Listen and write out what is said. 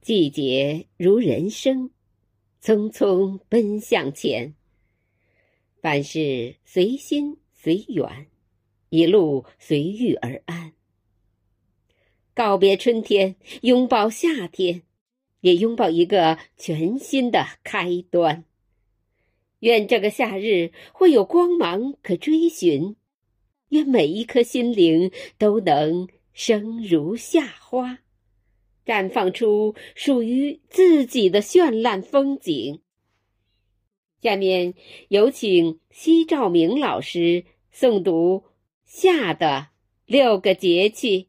季节如人生，匆匆奔向前。凡事随心随缘，一路随遇而安。告别春天，拥抱夏天，也拥抱一个全新的开端。愿这个夏日会有光芒可追寻，愿每一颗心灵都能生如夏花，绽放出属于自己的绚烂风景。下面有请西兆明老师诵读《夏的六个节气》。